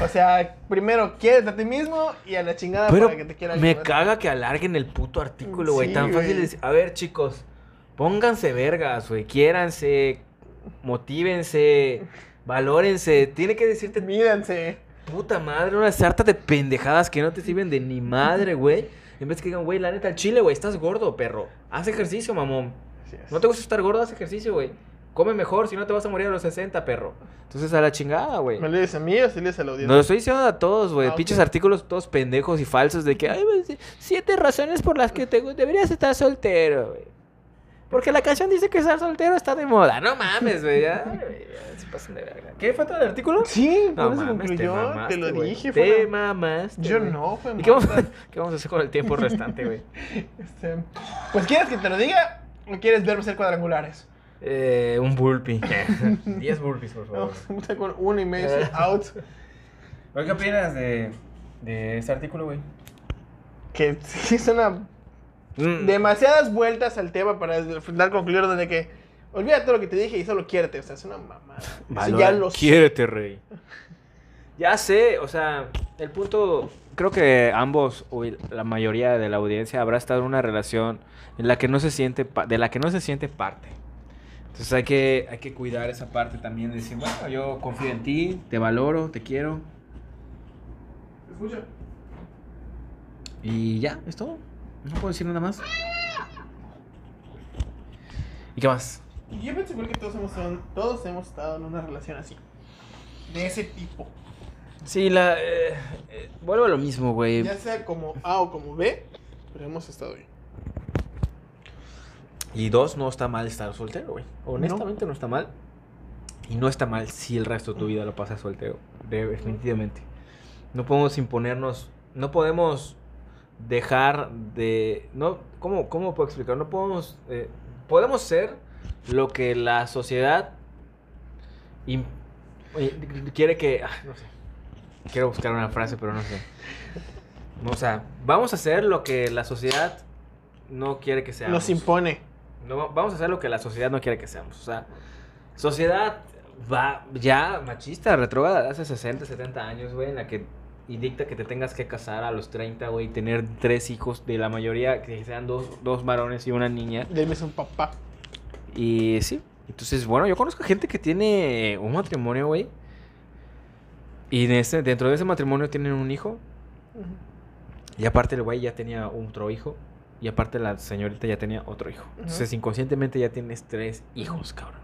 S2: O sea, primero quieres a ti mismo y a la chingada
S1: Pero
S2: para que te quiera
S1: me caga que alarguen el puto artículo, güey.
S2: Sí,
S1: Tan fácil
S2: güey.
S1: de decir. A ver, chicos, pónganse vergas, güey. Quiéranse, motívense, valórense. Tiene que decirte
S2: Mídanse.
S1: puta madre, una sarta de pendejadas que no te sirven de ni madre, güey. En vez que digan, güey, la neta, al chile, güey, estás gordo, perro. Haz ejercicio, mamón.
S2: Es.
S1: No te gusta estar gordo, haz ejercicio, güey. Come mejor, si no te vas a morir a los 60, perro. Entonces a la chingada, güey.
S2: ¿Me dices a mí o si le dices a la audiencia?
S1: No lo estoy diciendo a todos, güey.
S2: Ah.
S1: Pinches artículos todos pendejos y falsos de que, ay, sí, siete razones por las que te deberías estar soltero, güey. Porque la canción dice que estar soltero está de moda. No mames, güey. Ya, ya se pasan de verga. ¿Qué fue todo el artículo?
S2: Sí,
S1: No mames, te
S2: concluyó. Te,
S1: mamaste,
S2: lo
S1: güey.
S2: dije.
S1: Te
S2: fue una-
S1: mamaste,
S2: Yo no, fue
S1: ¿Y qué vamos, qué vamos a hacer con el tiempo restante, güey?
S2: Este, pues, ¿quieres que te lo diga o quieres verme hacer cuadrangulares?
S1: Eh, un burpee. 10 burpees, por favor.
S2: Vamos a con uno y medio out.
S1: ¿Qué opinas de, de este artículo, güey?
S2: Que sí es una
S1: Mm.
S2: demasiadas vueltas al tema para dar concluir donde que olvida todo lo que te dije y solo quiérete. O sea, es una mamada. Eso
S1: Valora-
S2: ya lo sé.
S1: Quiérete, rey. Ya sé, o sea, el punto, creo que ambos, o la mayoría de la audiencia, habrá estado en una relación en la que no se siente, de la que no se siente parte. Entonces hay que, hay que cuidar esa parte también, de decir, bueno, yo confío en ti, te valoro, te quiero,
S2: Escucha.
S1: y ya, es todo. No puedo decir nada más. ¿Y qué más?
S2: Y yo pienso igual que todos hemos, estado- todos hemos estado en una relación así. De ese tipo.
S1: Sí, la... eh, eh, vuelvo a lo mismo, güey.
S2: Ya sea como A o como B, pero hemos estado ahí.
S1: Y dos, no está mal estar soltero, güey. Honestamente no. está mal. Y no está mal si el resto de tu vida lo pasas soltero. de- Definitivamente. No podemos imponernos, no podemos dejar de... No, ¿cómo, cómo puedo explicar? No podemos... eh, podemos ser lo que la sociedad eh, quiere que... ah, no sé. Quiero buscar una frase, pero no sé. O sea, vamos a hacer lo que la sociedad no quiere que seamos.
S2: Nos impone.
S1: No, va- vamos a hacer lo que la sociedad no quiere que seamos. O sea, sociedad va ya machista, retrógrada hace 60, 70 años, güey, en la que y dicta que te tengas que casar a los 30, güey, tener tres hijos, de la mayoría que sean dos, dos varones y una niña.
S2: De él es un papá.
S1: Y sí, entonces, bueno, yo conozco gente que tiene un matrimonio, güey. Y en ese, dentro de ese matrimonio tienen un hijo. Y aparte el güey ya tenía otro hijo. Y aparte la señorita ya tenía otro hijo. Entonces inconscientemente ya tienes tres hijos, cabrón.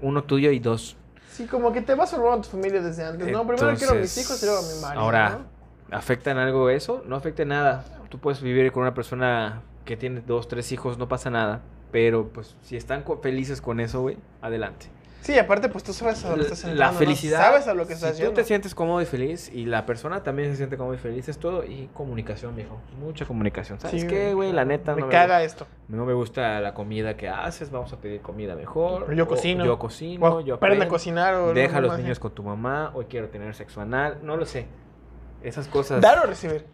S1: Uno tuyo y dos.
S2: Sí, como que te vas formando tu familia desde antes. No, primero quiero a mis hijos y luego a mi marido.
S1: Ahora,
S2: ¿no?
S1: ¿afecta en algo eso? No afecta en nada. Tú puedes vivir con una persona que tiene dos, tres hijos, no pasa nada. Pero pues si están felices con eso, güey, adelante.
S2: Sí, aparte, pues tú sabes a lo que estás
S1: La felicidad.
S2: Sabes a lo que
S1: si
S2: estás
S1: tú
S2: yendo.
S1: te sientes cómodo y feliz y la persona también se siente cómodo y feliz, es todo. Y comunicación, viejo. Mucha comunicación. ¿Sabes
S2: Sí,
S1: qué, güey? La neta
S2: Me
S1: no
S2: caga esto.
S1: No me gusta la comida que haces, vamos a pedir comida mejor.
S2: Yo
S1: o
S2: cocino.
S1: Yo cocino,
S2: O
S1: yo
S2: a
S1: aprendo.
S2: cocinar o
S1: Deja a los
S2: más,
S1: niños
S2: ¿eh?
S1: con tu mamá, hoy quiero tener sexo anal, no lo sé. Esas cosas.
S2: Dar o recibir.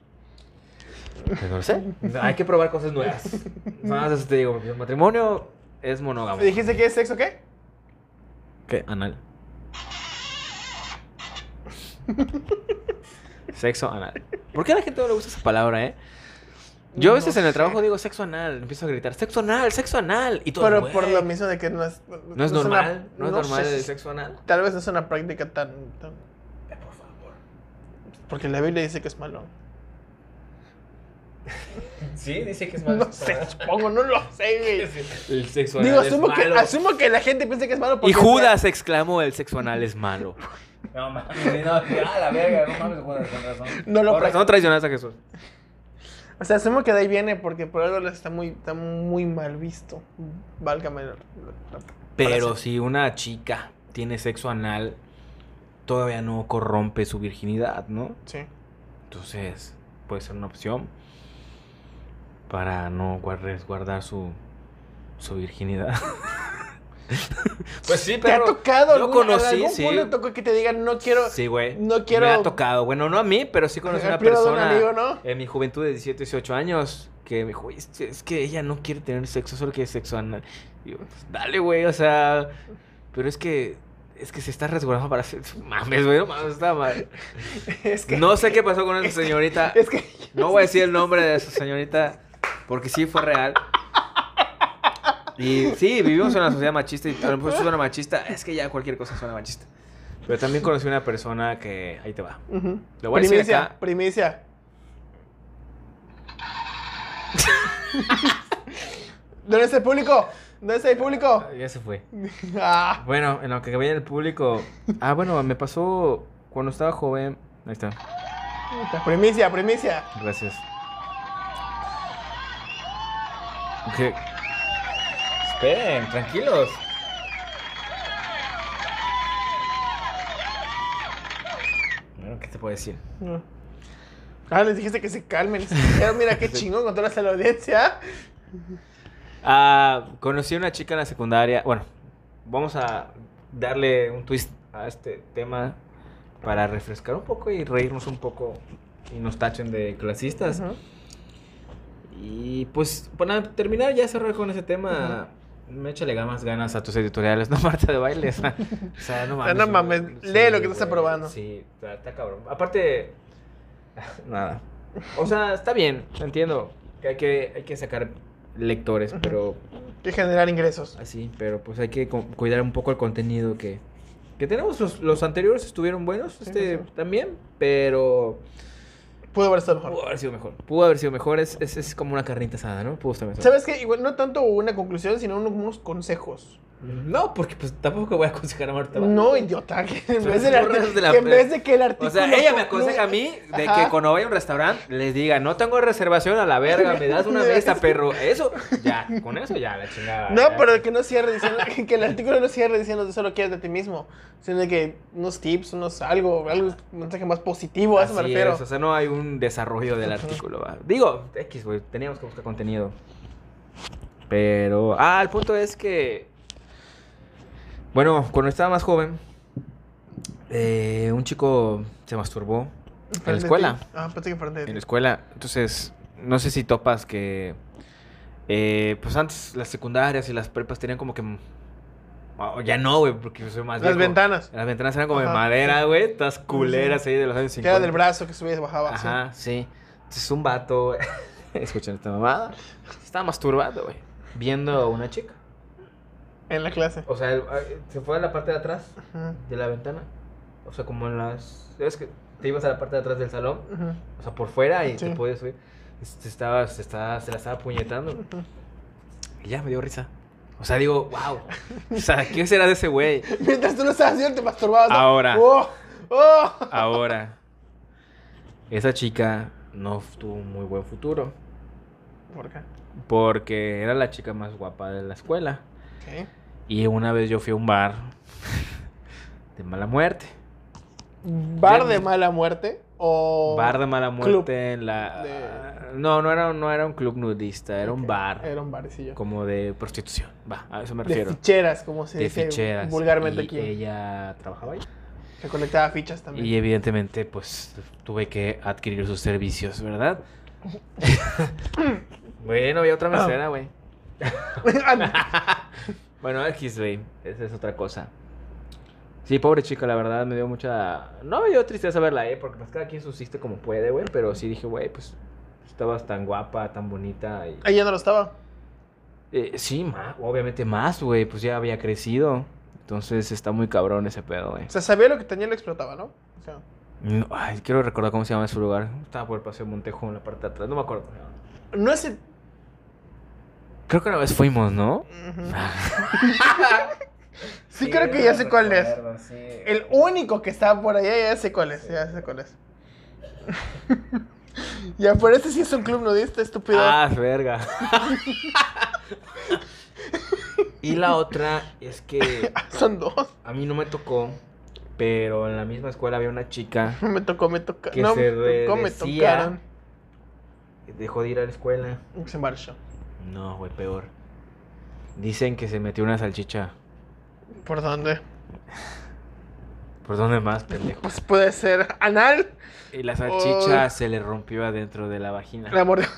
S1: Pues no lo sé. Hay que probar cosas nuevas. Nada más eso te digo, el matrimonio es monógamo.
S2: ¿Me dijiste que es sexo qué?
S1: ¿Qué? Anal. sexo anal. ¿Por qué a la gente no le gusta esa palabra, eh? Yo a veces
S2: No
S1: en el
S2: sé.
S1: trabajo digo sexo anal, empiezo a gritar sexo anal, sexo anal. Y todo,
S2: Pero por lo mismo de que no es...
S1: No es
S2: una-
S1: normal, no es normal
S2: sé
S1: el sexo anal.
S2: Tal vez es una práctica tan, tan-
S1: Por favor.
S2: Porque la Biblia dice que es malo.
S1: Sí, dice que es
S2: No sé, supongo, no lo sé, güey.
S1: El sexo anal
S2: Digo,
S1: es
S2: asumo que,
S1: malo.
S2: asumo que la gente piensa que es malo porque...
S1: Y Judas exclamó, el sexo anal es malo. No mames, no, ya, la verga, no mames, Judas, con razón.
S2: No lo
S1: razón traicionaste a Jesús.
S2: O sea, asumo que de ahí viene porque por algo está muy, está muy mal visto. Válgame la, la- la
S1: Pero si una chica tiene sexo anal, todavía no corrompe su virginidad, ¿no?
S2: Sí.
S1: Entonces, puede ser una opción para no guar- resguardar su, su virginidad. pues sí,
S2: ¿Te ha
S1: pero
S2: tocado
S1: yo
S2: algún,
S1: conocí,
S2: algún
S1: sí.
S2: tocó que te digan no quiero...
S1: Sí, güey.
S2: no quiero-
S1: Me ha tocado. Bueno, no a mí, pero sí conocí
S2: al
S1: una
S2: de un
S1: persona
S2: amigo, ¿no?
S1: en mi juventud de 17, 18 años que me dijo, es, que ella no quiere tener sexo, solo quiere sexo anal. Y yo, pues, dale, güey, o sea, pero es que es que se está resguardando para hacer... Mames, güey, no mames, está mal.
S2: Es que...
S1: No sé qué pasó con
S2: es
S1: esa señorita.
S2: Es que...
S1: No voy a decir el nombre de esa señorita porque sí fue real. Y sí, vivimos en una sociedad machista y a lo mejor suena machista. Es que ya cualquier cosa suena machista. Pero también conocí una persona que... Ahí te va.
S2: Ujú.
S1: Lo voy a decir
S2: primicia,
S1: acá.
S2: primicia. ¿Dónde está el público? ¿Dónde está el público?
S1: Ya se fue.
S2: Ah,
S1: Bueno, en lo que veía el público... Ah, bueno, me pasó cuando estaba joven... Ahí está.
S2: primicia, primicia.
S1: Gracias. Que esperen, tranquilos. Bueno, ¿qué te puedo decir?
S2: No. Ah, les dijiste que se calmen. Pero mira qué chingón controlas a la audiencia.
S1: Ah, conocí a una chica en la secundaria. Bueno, vamos a darle un twist a este tema para refrescar un poco y reírnos un poco y nos tachen de clasistas.
S2: Ujú.
S1: Y pues para terminar ya cerrar con ese tema, me échale más ganas a tus editoriales, no Marta de baile. O sea, no mames.
S2: no mames,
S1: sí,
S2: lee lo que estás aprobando.
S1: Sí, está, está cabrón. Aparte, nada. O sea, está bien, entiendo que hay que, hay que sacar lectores, pero
S2: Que generar ingresos.
S1: así, pero pues hay que cu- cuidar un poco el contenido que, que tenemos. Los, los anteriores estuvieron buenos, este
S2: sí, sí.
S1: también, pero
S2: Pudo haber estado mejor.
S1: pudo haber sido mejor. Pudo haber sido mejor, es, es, es como una carnita asada, ¿no? Pudo estar mejor.
S2: ¿Sabes qué? Igual no tanto una conclusión, sino unos, unos consejos.
S1: No, porque pues tampoco voy a aconsejar a Marta.
S2: No, idiota. Que en, vez, arti-
S1: borras de la
S2: que en vez de que el artículo.
S1: O sea, ella me aconseja a mí de
S2: Ajá.
S1: que cuando vaya a un restaurante les diga, no tengo reservación a la verga, me das una mesa, perro. Eso, ya, con eso ya, la chingada.
S2: No,
S1: ya.
S2: pero que no cierre diciendo que el artículo no cierre diciendo que solo quieres de ti mismo, sino de que unos tips, unos algo, algo un mensaje más positivo, a eso me refiero.
S1: es, o sea, no hay un desarrollo del artículo. va. Digo, X, güey, teníamos que buscar contenido. Pero, ah, el punto es que, bueno, cuando estaba más joven, eh, un chico se masturbó en la escuela.
S2: Ah, pensé que
S1: En la escuela. Entonces, no sé si topas que. eh, pues antes las secundarias y las prepas tenían como que. oh, ya no, güey, porque yo soy más
S2: Las
S1: viejo.
S2: ventanas.
S1: Las ventanas eran como de madera,
S2: sí.
S1: güey. Todas culeras ahí de los años
S2: Que
S1: 50.
S2: era del brazo que subía y bajaba. sí.
S1: Ajá, sí. Entonces, un vato. Escuchen esta mamada. Estaba masturbando, güey. Viendo a una chica.
S2: En la clase.
S1: O sea, ah, se fue a la parte de atrás de la ventana. O sea, como en las. ¿Sabes que te ibas a la parte de atrás del salón? O sea, por fuera y
S2: Sí.
S1: te podías subir. Se, estaba, se, estaba, se la estaba puñetando. Y ya me dio risa. O sea, digo, wow. O sea, ¿qué será de ese güey?
S2: Mientras tú lo estabas haciendo, te masturbabas.
S1: Ahora.
S2: ¡Oh! ¡Oh!
S1: Ahora, esa chica no tuvo un muy buen futuro.
S2: ¿Por qué?
S1: Porque era la chica más guapa de la escuela.
S2: Ok.
S1: Y una vez yo fui a un bar de mala muerte.
S2: ¿Bar de mala muerte? O.
S1: Bar de mala
S2: club
S1: muerte en la.
S2: de-
S1: No, no era, no era un club nudista, era un bar
S2: Era un barecillo.
S1: como de prostitución. Va, a eso me
S2: De
S1: refiero.
S2: ficheras, como se
S1: de
S2: dice
S1: ficheras.
S2: vulgarmente
S1: y
S2: aquí.
S1: Ella trabajaba ahí.
S2: Recolectaba fichas también.
S1: Y evidentemente, pues tuve que adquirir sus servicios, ¿verdad? bueno, había otra mesera, güey. Bueno, X, güey. Esa es otra cosa. Sí, pobre chica, la verdad me dio mucha. No me dio tristeza verla, ¿eh? Porque pues cada quien subsiste como puede, güey. Pero sí dije, güey, pues estabas tan guapa, tan bonita. Y...
S2: Ya no lo estaba.
S1: Eh, sí, obviamente más, güey. Pues ya había crecido. Entonces está muy cabrón ese pedo, güey.
S2: O sea, sabía lo que tenía y lo explotaba, ¿no? O sea,
S1: No, Ay, quiero recordar cómo se llama ese lugar. Estaba por el Paseo Montejo en la parte de atrás. No me acuerdo.
S2: no es el.
S1: Creo que una vez fuimos, ¿no?
S2: Ujú. sí, creo que ya sé cuál es. El único que estaba por allá, ya sé cuál es. Ya sé cuál es. ya, por este sí es un club nudista, estúpido.
S1: Ah, verga. y la otra es que
S2: Son dos.
S1: a mí no me tocó, pero en la misma escuela había una chica
S2: Me tocó, me tocó.
S1: Que
S2: No,
S1: se
S2: me tocó, me tocaron.
S1: que dejó de ir a la escuela.
S2: Se marchó.
S1: No, güey, peor. Dicen que se metió una salchicha.
S2: ¿Por dónde?
S1: ¿Por dónde más, pendejo?
S2: Pues puede ser anal.
S1: Y la salchicha se le rompió adentro de la vagina.
S2: La mordió.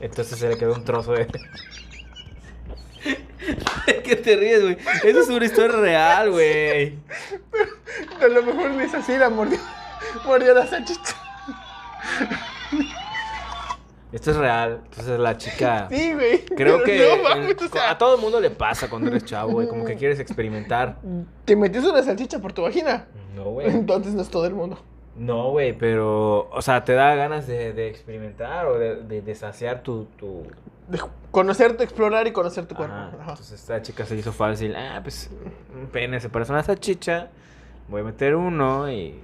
S1: Entonces se le quedó un trozo de. ¿Qué te ríes, güey? Eso es una historia real, güey.
S2: A lo mejor es así, la mordió. Mordió la salchicha.
S1: Esto es real. Entonces la chica.
S2: Sí, güey.
S1: Creo que
S2: no mames,
S1: el-
S2: o sea,
S1: a todo el mundo le pasa cuando eres chavo, güey. Como que quieres experimentar.
S2: ¿Te metiste una salchicha por tu vagina?
S1: No, güey.
S2: Entonces no es todo el mundo.
S1: No, güey, pero. O sea, te da ganas de, de experimentar o de, de, de saciar tu. tu...
S2: De conocerte, explorar y conocer tu cuerpo.
S1: Ajá.
S2: Ajá.
S1: Entonces esta chica se hizo fácil. Ah, pues un pene se parece a una salchicha. Voy a meter uno y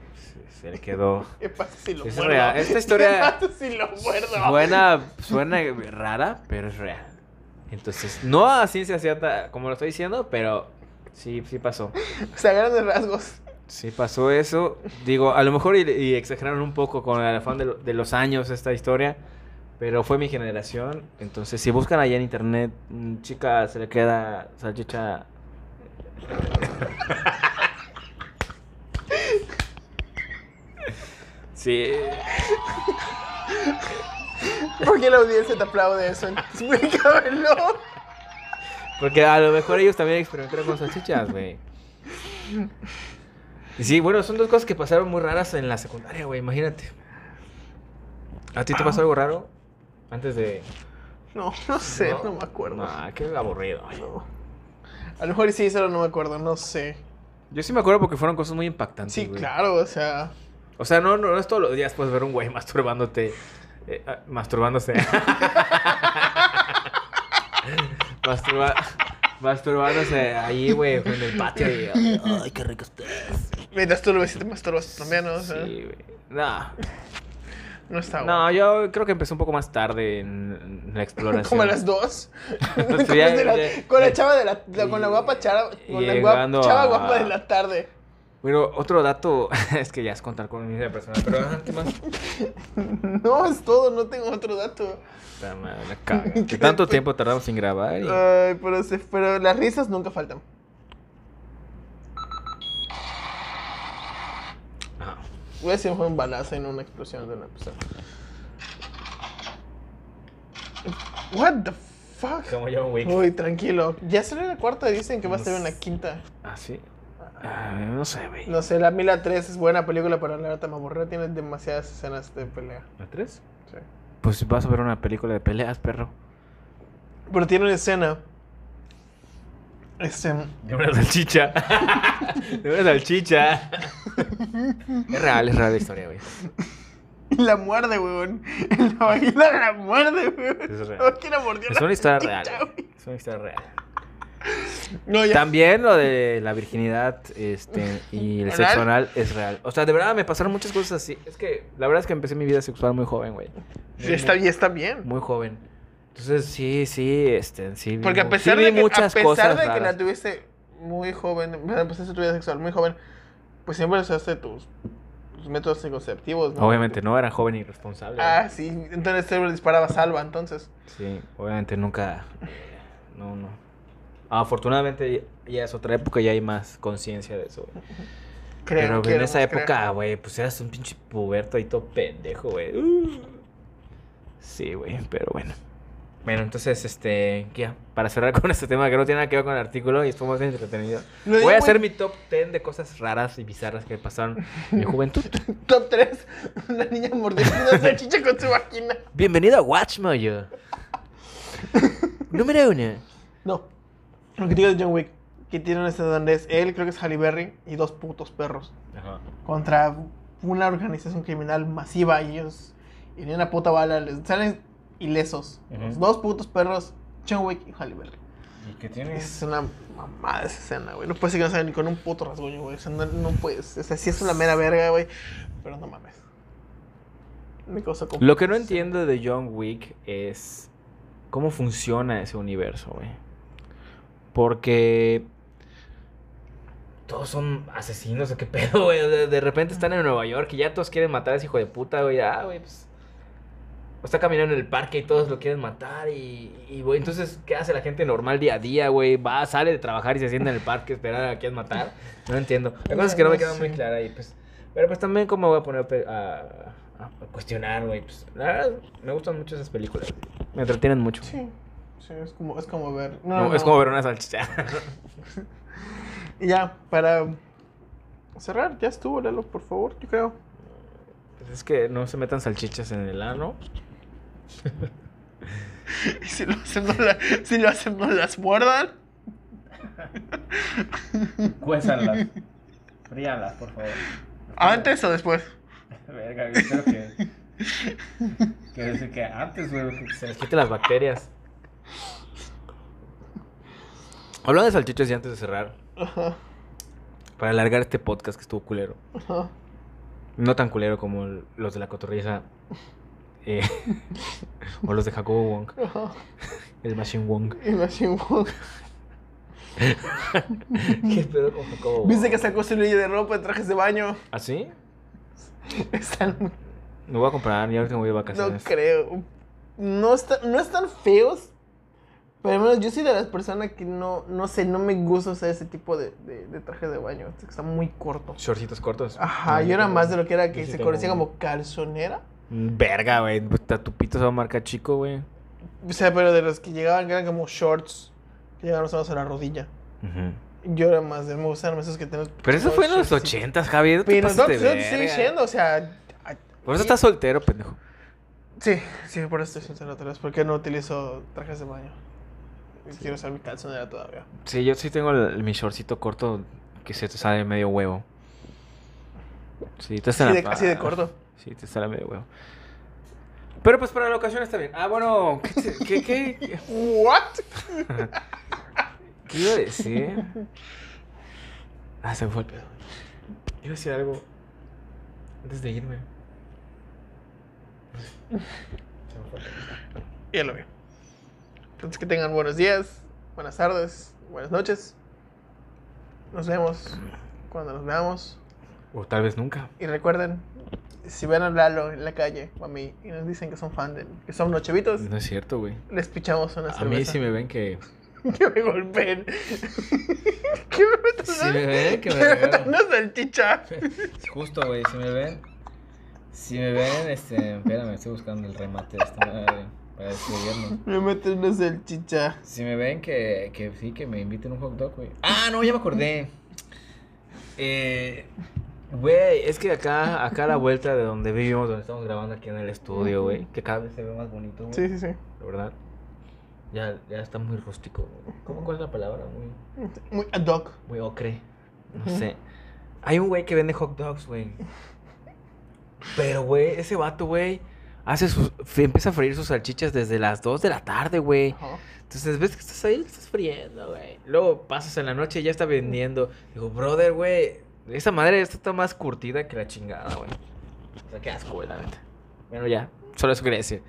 S1: se, le quedó.
S2: ¿Qué pasa si lo
S1: Es
S2: muerdo?
S1: real. Esta historia-
S2: ¿Qué pasa si lo muerdo?
S1: Suena, suena rara, pero es real. Entonces, no a ciencia cierta como lo estoy diciendo, pero sí, sí pasó.
S2: O sea, grandes rasgos.
S1: Sí pasó eso. Digo, a lo mejor y, y exageraron un poco con el afán de, lo- de los años esta historia, pero fue mi generación. Entonces, si buscan allá en internet, mm, chica se le queda salchicha. Sí.
S2: ¿Por qué la audiencia te aplaude eso? Explícamelo.
S1: Porque a lo mejor ellos también experimentaron con salchichas, güey. Y sí, bueno, son dos cosas que pasaron muy raras en la secundaria, güey, imagínate. ¿A ti te pasó algo raro? Antes de...
S2: No, no sé, no, me acuerdo.
S1: Ah, qué aburrido.
S2: No. A lo mejor sí, solo no me acuerdo, no sé.
S1: Yo sí me acuerdo porque fueron cosas muy impactantes,
S2: Sí,
S1: güey.
S2: claro, o sea.
S1: O sea, no, no, no es todos los días puedes ver un güey masturbándote. eh, ah, masturbándose. Masturba- masturbándose ahí, güey, en el patio. Y, ay, qué rico estás.
S2: Mientras tú lo ves y te masturbas también, ¿no? O sea,
S1: Sí, güey. No,
S2: no está
S1: no, yo creo que empecé un poco más tarde en, en la exploración.
S2: Como a las dos.
S1: Pues ya-
S2: Después de la-
S1: ya-
S2: con la chava de la, la- con la guapa chava, con la
S1: Llegando
S2: guapa, chava
S1: a-
S2: guapa de la tarde.
S1: Bueno, otro dato es que ya es contar con mi vida personal, pero ajá, ¿qué más?
S2: No, es todo, no tengo otro dato.
S1: Puta madre, la caga. Que tanto tiempo tardamos sin grabar y...
S2: Ay, pero, se- pero las risas nunca faltan.
S1: Ajá.
S2: Voy a decir fue un balazo y no una explosión de una persona. What the fuck?
S1: Como John Wick.
S2: Uy, tranquilo. Ya salió la cuarta dicen que va a ser una quinta.
S1: ¿Ah, sí? Ah, no sé, güey.
S2: No sé, la Mila 3 es buena película, pero la verdad me aburrió. Tiene demasiadas escenas de pelea.
S1: ¿La 3?
S2: Sí.
S1: Pues vas a ver una película de peleas, perro.
S2: Pero tiene una escena. Este.
S1: De una salchicha. de una salchicha. es real, es real la historia, güey.
S2: La muerde, weón. En la vagina la muerde, weón.
S1: Es real.
S2: ¿Por qué la mordió
S1: Es una historia real. Es una historia real.
S2: No, ya.
S1: También lo de la virginidad este, y el sexo anal es real. O sea, de verdad me pasaron muchas cosas así. Es que la verdad es que empecé mi vida sexual muy joven, güey.
S2: Sí, está, y está bien.
S1: Muy joven. Entonces, sí, sí, este, sí. vi
S2: Porque a pesar
S1: sí
S2: de que, a pesar de que la tuviste muy joven, empezaste tu vida sexual muy joven, pues siempre usaste tus, tus métodos anticonceptivos, ¿no?
S1: Obviamente no, era joven y irresponsable.
S2: Ah, sí. Entonces siempre disparaba salva, entonces.
S1: Sí, obviamente nunca. No, no. Afortunadamente ya es otra época y hay más conciencia de eso. güey.
S2: Creo,
S1: Pero en esa época, güey, pues eras un pinche puberto ahí todo pendejo, güey. Uh. Sí, güey, pero bueno. Bueno, entonces, este, ya, para cerrar con este tema que no tiene nada que ver con el artículo y estuvo más entretenido. Voy a hacer mi top 10 de cosas raras y bizarras que pasaron en mi juventud.
S2: Top 3. Una niña mordiendo una salchicha con su vagina.
S1: Bienvenido a Watchmoyo. Número uno.
S2: No. Lo que digo de John Wick. Que tiene este donde es él, creo que es Halle Berry, y dos putos perros.
S1: Ajá.
S2: Contra una organización criminal masiva y ellos. Y ni una puta bala les salen ilesos. Los dos putos perros, John Wick y Halle Berry.
S1: ¿Y qué tienes?
S2: Es una mamada esa escena, güey. No puedes que no salen ni con un puto rasguño, güey. O sea, no, no puedes. O sea, sí es una mera verga, güey. Pero no mames. Me causa como-
S1: Lo que no entiendo de John Wick es cómo funciona ese universo, güey. Porque todos son asesinos o qué pedo, güey. De, de repente están en Nueva York y ya todos quieren matar a ese hijo de puta, güey. Ah, güey, pues. o Está caminando en el parque y todos lo quieren matar y, y, güey, entonces, ¿qué hace la gente normal día a día, güey? Va, sale de trabajar y se sienta en el parque a esperar a quien matar. No entiendo. Hay cosas que no me quedan muy claras y pues... Pero pues también como voy a poner a, a- a cuestionar, güey. Pues, la verdad, me gustan mucho esas películas. Me entretienen mucho.
S2: Sí. Sí, es como, es como ver.
S1: No,
S2: No, no,
S1: Es como ver una salchicha.
S2: Y ya, para cerrar, ya estuvo, Lalo, por favor, yo creo.
S1: Pues es que no se metan salchichas en el ano.
S2: Y si lo hacen, no, la- si lo hacen, no las muerdan.
S1: Cuézalas. Fríalas, por favor.
S2: ¿Antes o después?
S1: Verga, yo creo que. Quiero decir que antes, güey, que se les quite las bacterias. Hablando de salchichas y antes de cerrar,
S2: Ajá,
S1: para alargar este podcast que estuvo culero.
S2: ajá.
S1: No tan culero como el- los de la cotorriza. eh, o los de Jacobo Wong.
S2: Ajá.
S1: El Machine Wong.
S2: Y Machine Wong.
S1: ¿Qué pedo con Jacobo?
S2: ¿Viste que sacó su línea de ropa de trajes de baño?
S1: ¿Así?
S2: Están muy...
S1: Me voy a comprar ya que voy de
S2: No
S1: vacaciones.
S2: creo. No, está- no están feos. Pero al menos yo soy de las personas que no, no sé, no me gusta usar ese tipo de, de, de traje de baño. este que Está muy corto.
S1: Shortcitos cortos.
S2: Ajá, yo era más de lo que era que se conocía como calzonera.
S1: Mm, Verga, güey. Puta, Tu pito se va a marcar chico, güey.
S2: O sea, pero de los que llegaban, que eran como shorts, que llegaban menos a la rodilla.
S1: Ujú.
S2: Yo era más de, me gustaban esos que tienen.
S1: Pero eso fue en los ochentas, Javier.
S2: Pero no, pues, te estoy diciendo, o sea.
S1: Por eso estás soltero, pendejo.
S2: Sí, sí, por eso estoy sincero otra vez. Porque no utilizo trajes de baño. Quiero usar mi calzonera todavía.
S1: Sí, yo sí tengo el- mi shortcito corto que se te sale medio huevo. Sí, te sale
S2: de, así de corto.
S1: Sí, te sale medio huevo. Pero pues para la ocasión está bien. Ah, bueno, ¿qué, te- qué, qué,
S2: ¿What?
S1: qué iba a decir? Ah, se me fue el pedo. Iba a decir algo antes de irme. Se me fue el pedo.
S2: Ya lo vi. Entonces que tengan buenos días, buenas tardes, buenas noches. Nos vemos cuando nos veamos.
S1: O tal vez nunca.
S2: Y recuerden, si ven a Lalo en la calle o a mí y nos dicen que son fan de que son nochevitos,
S1: No es cierto, güey.
S2: les pichamos una
S1: A
S2: cerveza.
S1: mí si me ven que...
S2: Que me golpeen. que me metan
S1: Si me ven, que me
S2: metan
S1: regalan.
S2: una salchicha.
S1: Justo, güey, si me ven. Si me ven, este. Espérame, estoy buscando el remate de esta madre para despedirnos.
S2: Me meten una salchicha.
S1: Si me ven, que, que sí, que me inviten un hot dog, güey. Ah, no, ya me acordé. Eh. Güey, es que acá, acá a la vuelta de donde vivimos, donde estamos grabando aquí en el estudio, güey, que cada vez se ve más bonito, güey.
S2: Sí, sí, sí.
S1: La verdad. Ya, ya está muy rústico. güey. ¿Cómo cuál es la palabra? Muy.
S2: Muy ad hoc.
S1: Muy ocre. No sé. Hay un güey que vende hot dogs, güey. Pero, güey, ese vato, güey, hace sus, empieza a freír sus salchichas desde las 2 de la tarde, güey. Entonces, ves que estás ahí, estás friendo, güey. Luego pasas en la noche y ya está vendiendo. Digo, brother, güey, esa madre está más curtida que la chingada, güey. O sea, qué asco, güey, la neta. Bueno, ya, solo eso quería decir.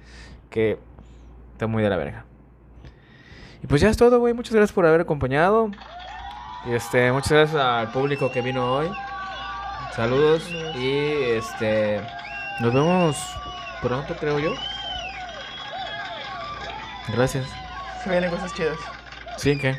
S1: Que está muy de la verga. Y pues ya es todo, güey. Muchas gracias por haber acompañado. Y este, muchas gracias al público que vino hoy. Saludos. Y este, nos vemos pronto, creo yo. Gracias.
S2: Se vienen cosas chidas.
S1: Sí, ¿qué?